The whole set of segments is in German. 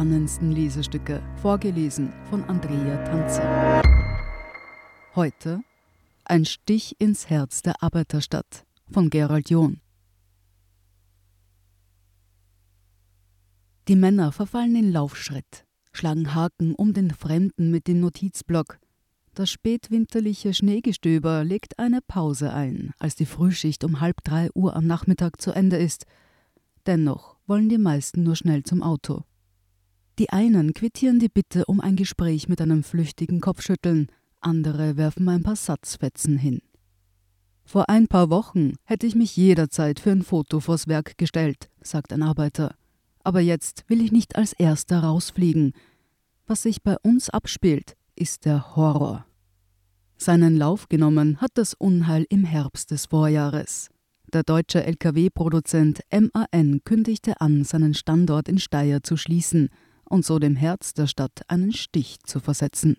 Spannendsten Lesestücke, vorgelesen von Andrea Tanze. Heute Ein Stich ins Herz der Arbeiterstadt von Gerald John. Die Männer verfallen in Laufschritt, schlagen Haken um den Fremden mit dem Notizblock. Das spätwinterliche Schneegestöber legt eine Pause ein, als die Frühschicht um halb drei Uhr am Nachmittag zu Ende ist. Dennoch wollen die meisten nur schnell zum Auto. Die einen quittieren die Bitte um ein Gespräch mit einem flüchtigen Kopfschütteln, andere werfen ein paar Satzfetzen hin. Vor ein paar Wochen hätte ich mich jederzeit für ein Foto vors Werk gestellt, sagt ein Arbeiter. Aber jetzt will ich nicht als Erster rausfliegen. Was sich bei uns abspielt, ist der Horror. Seinen Lauf genommen hat das Unheil im Herbst des Vorjahres. Der deutsche Lkw-Produzent MAN kündigte an, seinen Standort in Steyr zu schließen und so dem Herz der Stadt einen Stich zu versetzen.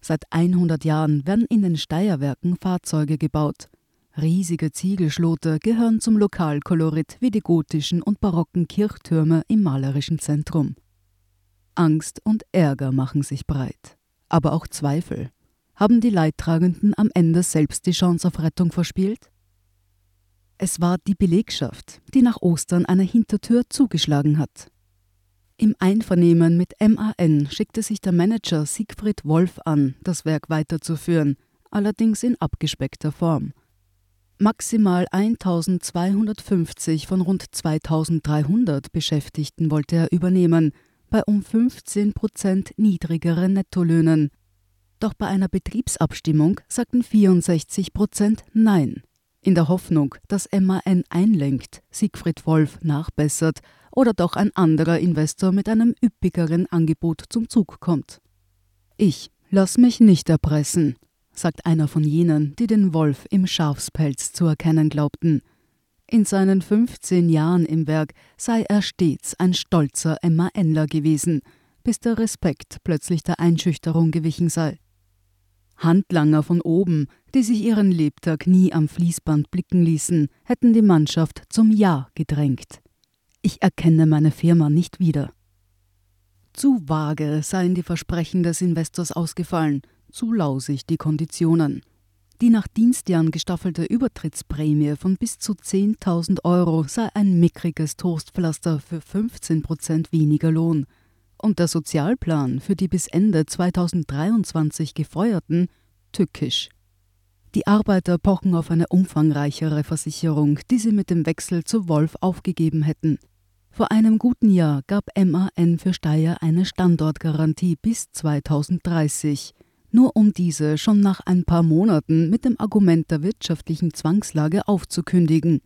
Seit 100 Jahren werden in den Steierwerken Fahrzeuge gebaut. Riesige Ziegelschlote gehören zum Lokalkolorit wie die gotischen und barocken Kirchtürme im malerischen Zentrum. Angst und Ärger machen sich breit, aber auch Zweifel. Haben die Leidtragenden am Ende selbst die Chance auf Rettung verspielt? Es war die Belegschaft, die nach Ostern eine Hintertür zugeschlagen hat. Im Einvernehmen mit MAN schickte sich der Manager Siegfried Wolf an, das Werk weiterzuführen, allerdings in abgespeckter Form. Maximal 1250 von rund 2300 Beschäftigten wollte er übernehmen, bei um 15 Prozent niedrigeren Nettolöhnen. Doch bei einer Betriebsabstimmung sagten 64 Prozent Nein. In der Hoffnung, dass MAN einlenkt, Siegfried Wolf nachbessert oder doch ein anderer Investor mit einem üppigeren Angebot zum Zug kommt. Ich lass mich nicht erpressen, sagt einer von jenen, die den Wolf im Schafspelz zu erkennen glaubten. In seinen 15 Jahren im Werk sei er stets ein stolzer MANler gewesen, bis der Respekt plötzlich der Einschüchterung gewichen sei. Handlanger von oben, die sich ihren Lebtag nie am Fließband blicken ließen, hätten die Mannschaft zum Ja gedrängt. Ich erkenne meine Firma nicht wieder. Zu vage seien die Versprechen des Investors ausgefallen, zu lausig die Konditionen. Die nach Dienstjahren gestaffelte Übertrittsprämie von bis zu 10.000 Euro sei ein mickriges Toastpflaster für 15 Prozent weniger Lohn. Und der Sozialplan für die bis Ende 2023 Gefeuerten tückisch. Die Arbeiter pochen auf eine umfangreichere Versicherung, die sie mit dem Wechsel zu Wolf aufgegeben hätten. Vor einem guten Jahr gab MAN für Steyr eine Standortgarantie bis 2030, nur um diese schon nach ein paar Monaten mit dem Argument der wirtschaftlichen Zwangslage aufzukündigen.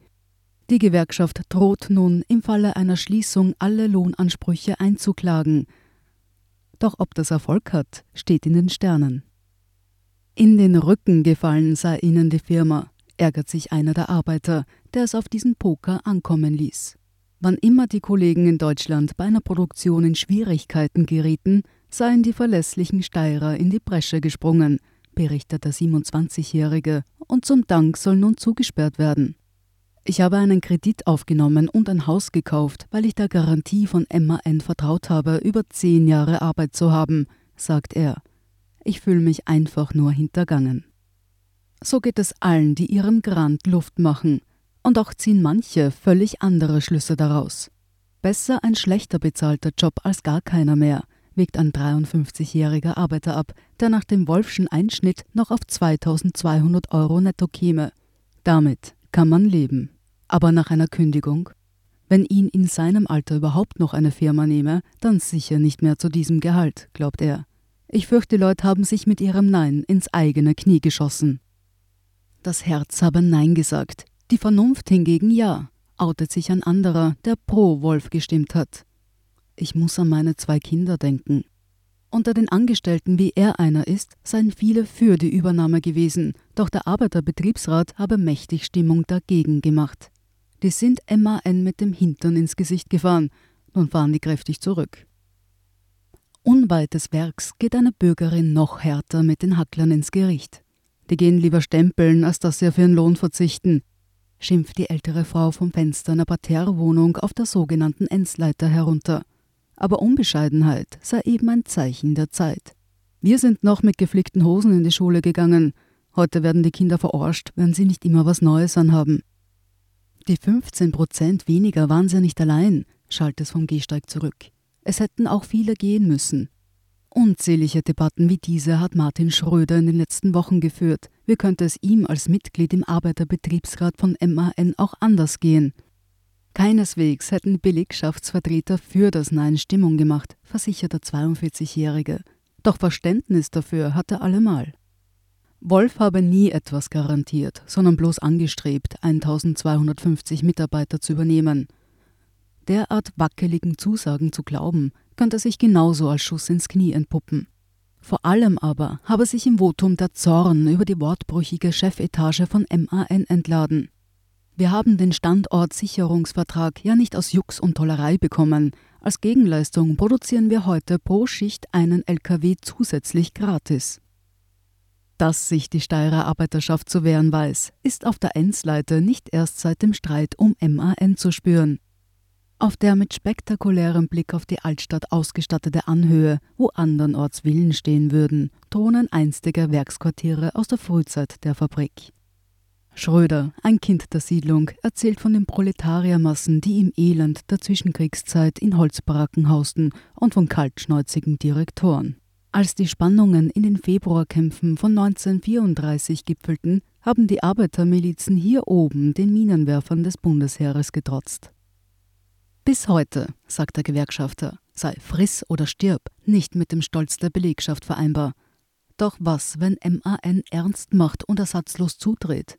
Die Gewerkschaft droht nun im Falle einer Schließung alle Lohnansprüche einzuklagen. Doch ob das Erfolg hat, steht in den Sternen. In den Rücken gefallen sei ihnen die Firma, ärgert sich einer der Arbeiter, der es auf diesen Poker ankommen ließ. Wann immer die Kollegen in Deutschland bei einer Produktion in Schwierigkeiten gerieten, seien die verlässlichen Steirer in die Bresche gesprungen, berichtet der 27-Jährige, und zum Dank soll nun zugesperrt werden. Ich habe einen Kredit aufgenommen und ein Haus gekauft, weil ich der Garantie von MAN vertraut habe, über zehn Jahre Arbeit zu haben, sagt er. Ich fühle mich einfach nur hintergangen. So geht es allen, die ihrem Grant Luft machen, und auch ziehen manche völlig andere Schlüsse daraus. Besser ein schlechter bezahlter Job als gar keiner mehr, wägt ein 53-jähriger Arbeiter ab, der nach dem Wolfschen Einschnitt noch auf 2200 Euro netto käme. Damit kann man leben. Aber nach einer Kündigung? Wenn ihn in seinem Alter überhaupt noch eine Firma nehme, dann sicher nicht mehr zu diesem Gehalt, glaubt er. Ich fürchte, die Leute haben sich mit ihrem Nein ins eigene Knie geschossen. Das Herz habe Nein gesagt. Die Vernunft hingegen ja, outet sich ein anderer, der pro Wolf gestimmt hat. Ich muss an meine zwei Kinder denken. Unter den Angestellten, wie er einer ist, seien viele für die Übernahme gewesen, doch der Arbeiterbetriebsrat habe mächtig Stimmung dagegen gemacht. Die sind MAN mit dem Hintern ins Gesicht gefahren, nun fahren die kräftig zurück. Unweit des Werks geht eine Bürgerin noch härter mit den Hacklern ins Gericht. Die gehen lieber stempeln, als dass sie auf ihren Lohn verzichten, schimpft die ältere Frau vom Fenster einer Parterrewohnung auf der sogenannten Enzleiter herunter. aber Unbescheidenheit sei eben ein Zeichen der Zeit. Wir sind noch mit geflickten Hosen in die Schule gegangen. Heute werden die Kinder verarscht, wenn sie nicht immer was Neues anhaben. Die 15 Prozent weniger waren sie nicht allein, schallt es vom Gehsteig zurück. Es hätten auch viele gehen müssen. Unzählige Debatten wie diese hat Martin Schröder in den letzten Wochen geführt. Wie könnte es ihm als Mitglied im Arbeiterbetriebsrat von MAN auch anders gehen? Keineswegs hätten Belegschaftsvertreter für das Nein Stimmung gemacht, versichert der 42-Jährige. Doch Verständnis dafür hat er allemal. Wolf habe nie etwas garantiert, sondern bloß angestrebt, 1250 Mitarbeiter zu übernehmen. Derart wackeligen Zusagen zu glauben, könnte sich genauso als Schuss ins Knie entpuppen. Vor allem aber habe sich im Votum der Zorn über die wortbrüchige Chefetage von MAN entladen. Wir haben den Standortsicherungsvertrag ja nicht aus Jux und Tollerei bekommen. Als Gegenleistung produzieren wir heute pro Schicht einen LKW zusätzlich gratis. Dass sich die Steirer Arbeiterschaft zu wehren weiß, ist auf der Ensleite nicht erst seit dem Streit um MAN zu spüren. Auf der mit spektakulärem Blick auf die Altstadt ausgestattete Anhöhe, wo andernorts Villen stehen würden, thronen einstige Werksquartiere aus der Frühzeit der Fabrik. Schröder, ein Kind der Siedlung, erzählt von den Proletariermassen, die im Elend der Zwischenkriegszeit in Holzbaracken hausten und von kaltschnäuzigen Direktoren. Als die Spannungen in den Februarkämpfen von 1934 gipfelten, haben die Arbeitermilizen hier oben den Minenwerfern des Bundesheeres getrotzt. Bis heute, sagt der Gewerkschafter, sei friss oder stirb nicht mit dem Stolz der Belegschaft vereinbar. Doch was, wenn MAN ernst macht und ersatzlos zudreht?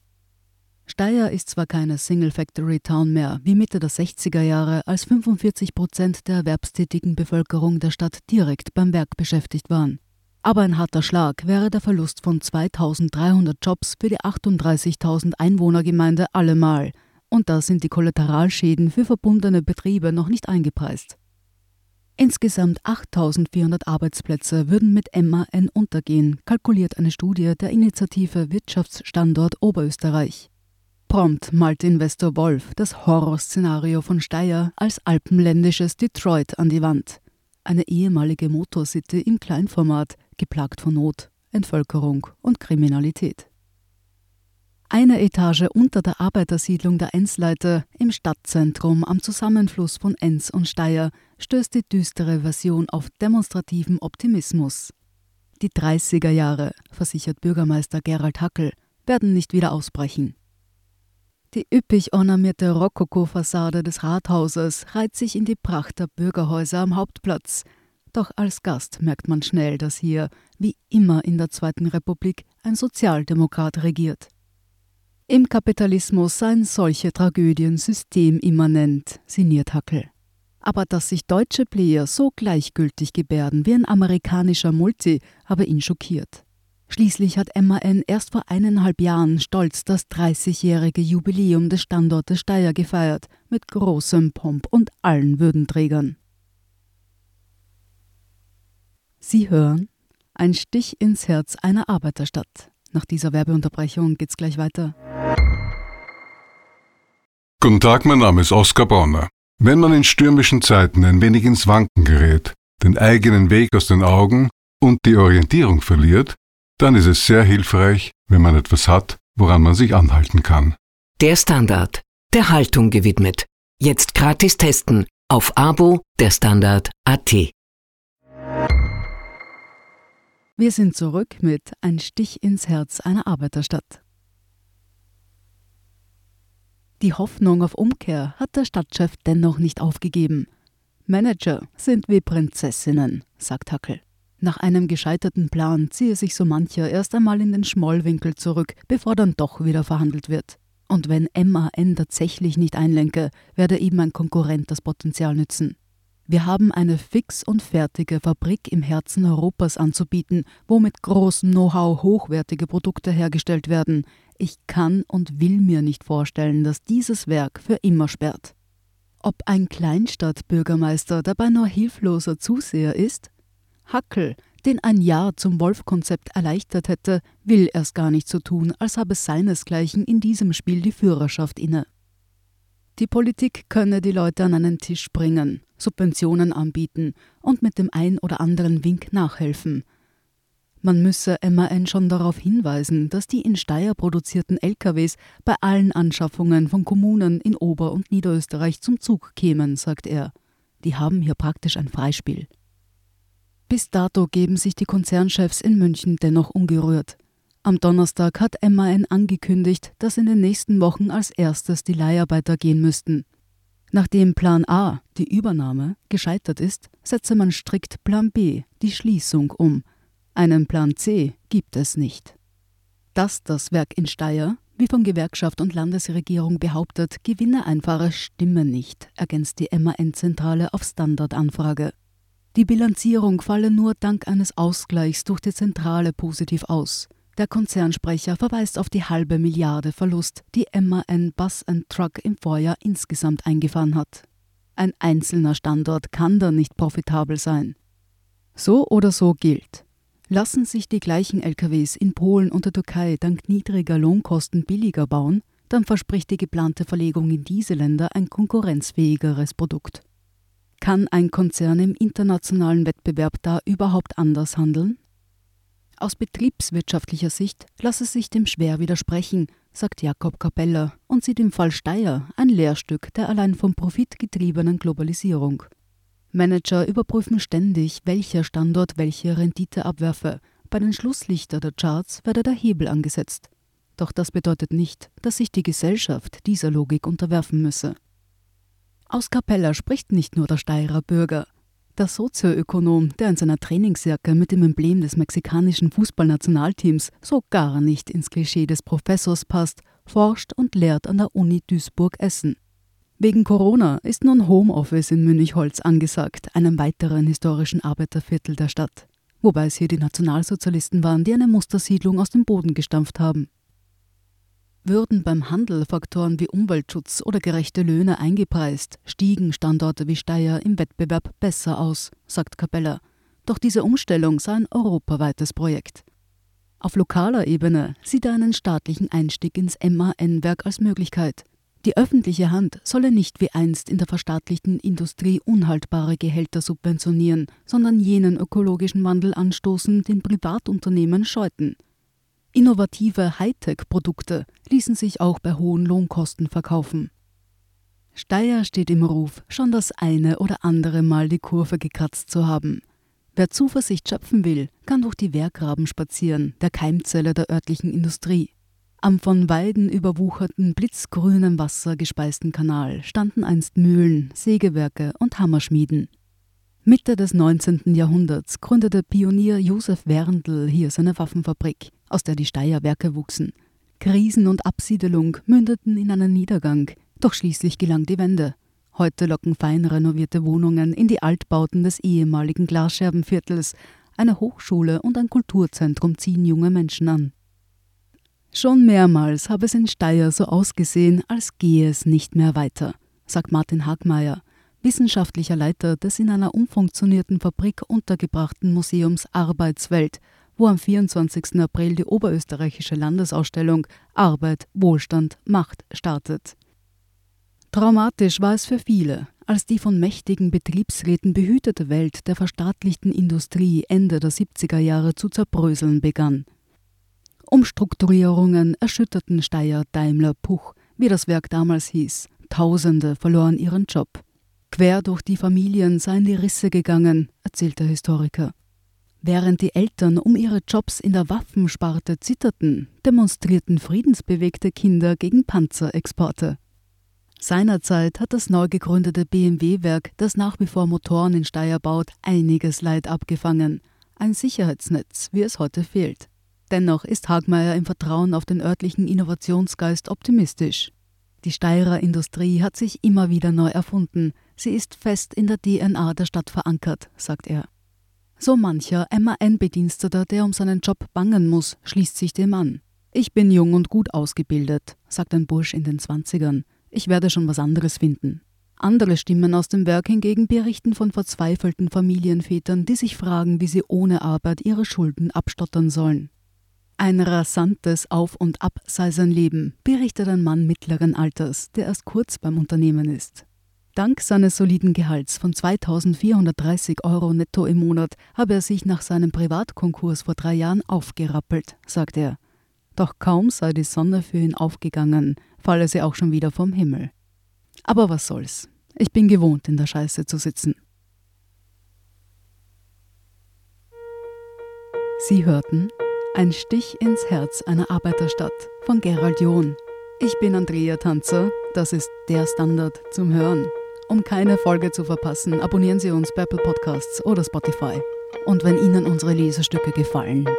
Steyr ist zwar keine Single Factory Town mehr, wie Mitte der 60er Jahre, als 45 Prozent der erwerbstätigen Bevölkerung der Stadt direkt beim Werk beschäftigt waren. Aber ein harter Schlag wäre der Verlust von 2300 Jobs für die 38.000 Einwohnergemeinde allemal, und da sind die Kollateralschäden für verbundene Betriebe noch nicht eingepreist. Insgesamt 8400 Arbeitsplätze würden mit MAN untergehen, kalkuliert eine Studie der Initiative Wirtschaftsstandort Oberösterreich. Prompt malt Investor Wolf das Horrorszenario von Steyr als alpenländisches Detroit an die Wand. Eine ehemalige Motorcity im Kleinformat, geplagt von Not, Entvölkerung und Kriminalität. Eine Etage unter der Arbeitersiedlung der Ensleiter im Stadtzentrum am Zusammenfluss von Enns und Steyr stößt die düstere Version auf demonstrativen Optimismus. Die 30er Jahre, versichert Bürgermeister Gerald Hackel, werden nicht wieder ausbrechen. Die üppig ornamierte Rokoko-Fassade des Rathauses reiht sich in die Pracht der Bürgerhäuser am Hauptplatz. Doch als Gast merkt man schnell, dass hier, wie immer in der Zweiten Republik, ein Sozialdemokrat regiert. Im Kapitalismus seien solche Tragödien systemimmanent, sinniert Hackel. Aber dass sich deutsche Player so gleichgültig gebärden wie ein amerikanischer Multi, habe ihn schockiert. Schließlich hat MAN erst vor eineinhalb Jahren stolz das 30-jährige Jubiläum des Standortes Steyr gefeiert, mit großem Pomp und allen Würdenträgern. Sie hören ein Stich ins Herz einer Arbeiterstadt. Nach dieser Werbeunterbrechung geht's gleich weiter. Guten Tag, mein Name ist Oskar Bonner. Wenn man in stürmischen Zeiten ein wenig ins Wanken gerät, den eigenen Weg aus den Augen und die Orientierung verliert, dann ist es sehr hilfreich, wenn man etwas hat, woran man sich anhalten kann. Der Standard, der Haltung gewidmet. Jetzt gratis testen auf Abo der Standard.at. Wir sind zurück mit Ein Stich ins Herz einer Arbeiterstadt. Die Hoffnung auf Umkehr hat der Stadtchef dennoch nicht aufgegeben. Manager sind wie Prinzessinnen, sagt Hackel. Nach einem gescheiterten Plan ziehe sich so mancher erst einmal in den Schmollwinkel zurück, bevor dann doch wieder verhandelt wird. Und wenn MAN tatsächlich nicht einlenke, werde ihm ein Konkurrent das Potenzial nützen. Wir haben eine fix und fertige Fabrik im Herzen Europas anzubieten, wo mit großem Know-how hochwertige Produkte hergestellt werden. Ich kann und will mir nicht vorstellen, dass dieses Werk für immer sperrt. Ob ein Kleinstadtbürgermeister dabei nur hilfloser Zuseher ist? Hackel, den ein Ja zum Wolf-Konzept erleichtert hätte, will erst gar nicht so tun, als habe seinesgleichen in diesem Spiel die Führerschaft inne. Die Politik könne die Leute an einen Tisch bringen, Subventionen anbieten und mit dem ein oder anderen Wink nachhelfen. Man müsse MAN schon darauf hinweisen, dass die in Steyr produzierten LKWs bei allen Anschaffungen von Kommunen in Ober- und Niederösterreich zum Zug kämen, sagt er. Die haben hier praktisch ein Freispiel. Bis dato geben sich die Konzernchefs in München dennoch ungerührt. Am Donnerstag hat MAN angekündigt, dass in den nächsten Wochen als erstes die Leiharbeiter gehen müssten. Nachdem Plan A, die Übernahme, gescheitert ist, setze man strikt Plan B, die Schließung, um. Einen Plan C gibt es nicht. Dass das Werk in Steyr, wie von Gewerkschaft und Landesregierung behauptet, gewinne einfache Stimme nicht, ergänzt die MAN-Zentrale auf Standardanfrage. Die Bilanzierung falle nur dank eines Ausgleichs durch die Zentrale positiv aus. Der Konzernsprecher verweist auf die halbe Milliarde Verlust, die MAN Bus Truck im Vorjahr insgesamt eingefahren hat. Ein einzelner Standort kann da nicht profitabel sein. So oder so gilt. Lassen sich die gleichen LKWs in Polen und der Türkei dank niedriger Lohnkosten billiger bauen, dann verspricht die geplante Verlegung in diese Länder ein konkurrenzfähigeres Produkt. Kann ein Konzern im internationalen Wettbewerb da überhaupt anders handeln? Aus betriebswirtschaftlicher Sicht lasse sich dem schwer widersprechen, sagt Jakob Capella und sieht im Fall Steyr ein Lehrstück der allein vom Profit getriebenen Globalisierung. Manager überprüfen ständig, welcher Standort welche Rendite abwerfe. Bei den Schlusslichter der Charts werde der Hebel angesetzt. Doch das bedeutet nicht, dass sich die Gesellschaft dieser Logik unterwerfen müsse. Aus Capella spricht nicht nur der Steirer Bürger, der Sozioökonom, der in seiner Trainingsjacke mit dem Emblem des mexikanischen Fußballnationalteams so gar nicht ins Klischee des Professors passt, forscht und lehrt an der Uni Duisburg-Essen. Wegen Corona ist nun Homeoffice in Münchholz angesagt, einem weiteren historischen Arbeiterviertel der Stadt. Wobei es hier die Nationalsozialisten waren, die eine Mustersiedlung aus dem Boden gestampft haben. Würden beim Handel Faktoren wie Umweltschutz oder gerechte Löhne eingepreist, stiegen Standorte wie Steyr im Wettbewerb besser aus, sagt Capella. Doch diese Umstellung sei ein europaweites Projekt. Auf lokaler Ebene sieht er einen staatlichen Einstieg ins MAN-Werk als Möglichkeit. Die öffentliche Hand solle nicht wie einst in der verstaatlichten Industrie unhaltbare Gehälter subventionieren, sondern jenen ökologischen Wandel anstoßen, den Privatunternehmen scheuten. Innovative Hightech-Produkte ließen sich auch bei hohen Lohnkosten verkaufen. Steyr steht im Ruf, schon das eine oder andere Mal die Kurve gekratzt zu haben. Wer Zuversicht schöpfen will, kann durch die Wehrgraben spazieren, der Keimzelle der örtlichen Industrie. Am von Weiden überwucherten, blitzgrünem Wasser gespeisten Kanal standen einst Mühlen, Sägewerke und Hammerschmieden. Mitte des 19. Jahrhunderts gründete Pionier Josef Werndl hier seine Waffenfabrik, aus der die Steierwerke wuchsen. Krisen und Absiedelung mündeten in einen Niedergang, doch schließlich gelang die Wende. Heute locken fein renovierte Wohnungen in die Altbauten des ehemaligen Glasscherbenviertels. Eine Hochschule und ein Kulturzentrum ziehen junge Menschen an. Schon mehrmals habe es in Steyr so ausgesehen, als gehe es nicht mehr weiter, sagt Martin Hagmeier wissenschaftlicher Leiter des in einer umfunktionierten Fabrik untergebrachten Museums Arbeitswelt, wo am 24. April die oberösterreichische Landesausstellung Arbeit, Wohlstand, Macht startet. Traumatisch war es für viele, als die von mächtigen Betriebsräten behütete Welt der verstaatlichten Industrie Ende der 70er Jahre zu zerbröseln begann. Umstrukturierungen erschütterten Steyr Daimler Puch, wie das Werk damals hieß. Tausende verloren ihren Job. Quer durch die Familien seien die Risse gegangen, erzählt der Historiker. Während die Eltern um ihre Jobs in der Waffensparte zitterten, demonstrierten friedensbewegte Kinder gegen Panzerexporte. Seinerzeit hat das neu gegründete BMW-Werk, das nach wie vor Motoren in Steyr baut, einiges Leid abgefangen. Ein Sicherheitsnetz, wie es heute fehlt. Dennoch ist Hagmeier im Vertrauen auf den örtlichen Innovationsgeist optimistisch. Die Steirer Industrie hat sich immer wieder neu erfunden. Sie ist fest in der DNA der Stadt verankert, sagt er. So mancher MAN-Bediensteter, der um seinen Job bangen muss, schließt sich dem an. Ich bin jung und gut ausgebildet, sagt ein Bursch in den Zwanzigern. Ich werde schon was anderes finden. Andere Stimmen aus dem Werk hingegen berichten von verzweifelten Familienvätern, die sich fragen, wie sie ohne Arbeit ihre Schulden abstottern sollen. Ein rasantes Auf und Ab sei sein Leben, berichtet ein Mann mittleren Alters, der erst kurz beim Unternehmen ist. Dank seines soliden Gehalts von 2430 Euro netto im Monat habe er sich nach seinem Privatkonkurs vor drei Jahren aufgerappelt, sagt er. Doch kaum sei die Sonne für ihn aufgegangen, falle sie auch schon wieder vom Himmel. Aber was soll's? Ich bin gewohnt, in der Scheiße zu sitzen. Sie hörten Ein Stich ins Herz einer Arbeiterstadt von Gerald John. Ich bin Andrea Tanzer, das ist der Standard zum Hören. Um keine Folge zu verpassen, abonnieren Sie uns bei Apple Podcasts oder Spotify. Und wenn Ihnen unsere Lesestücke gefallen,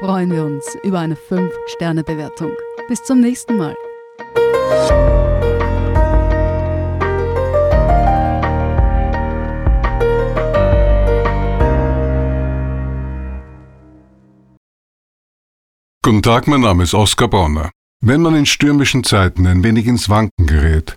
freuen wir uns über eine 5-Sterne-Bewertung. Bis zum nächsten Mal. Guten Tag, mein Name ist Oskar Bonner. Wenn man in stürmischen Zeiten ein wenig ins Wanken gerät,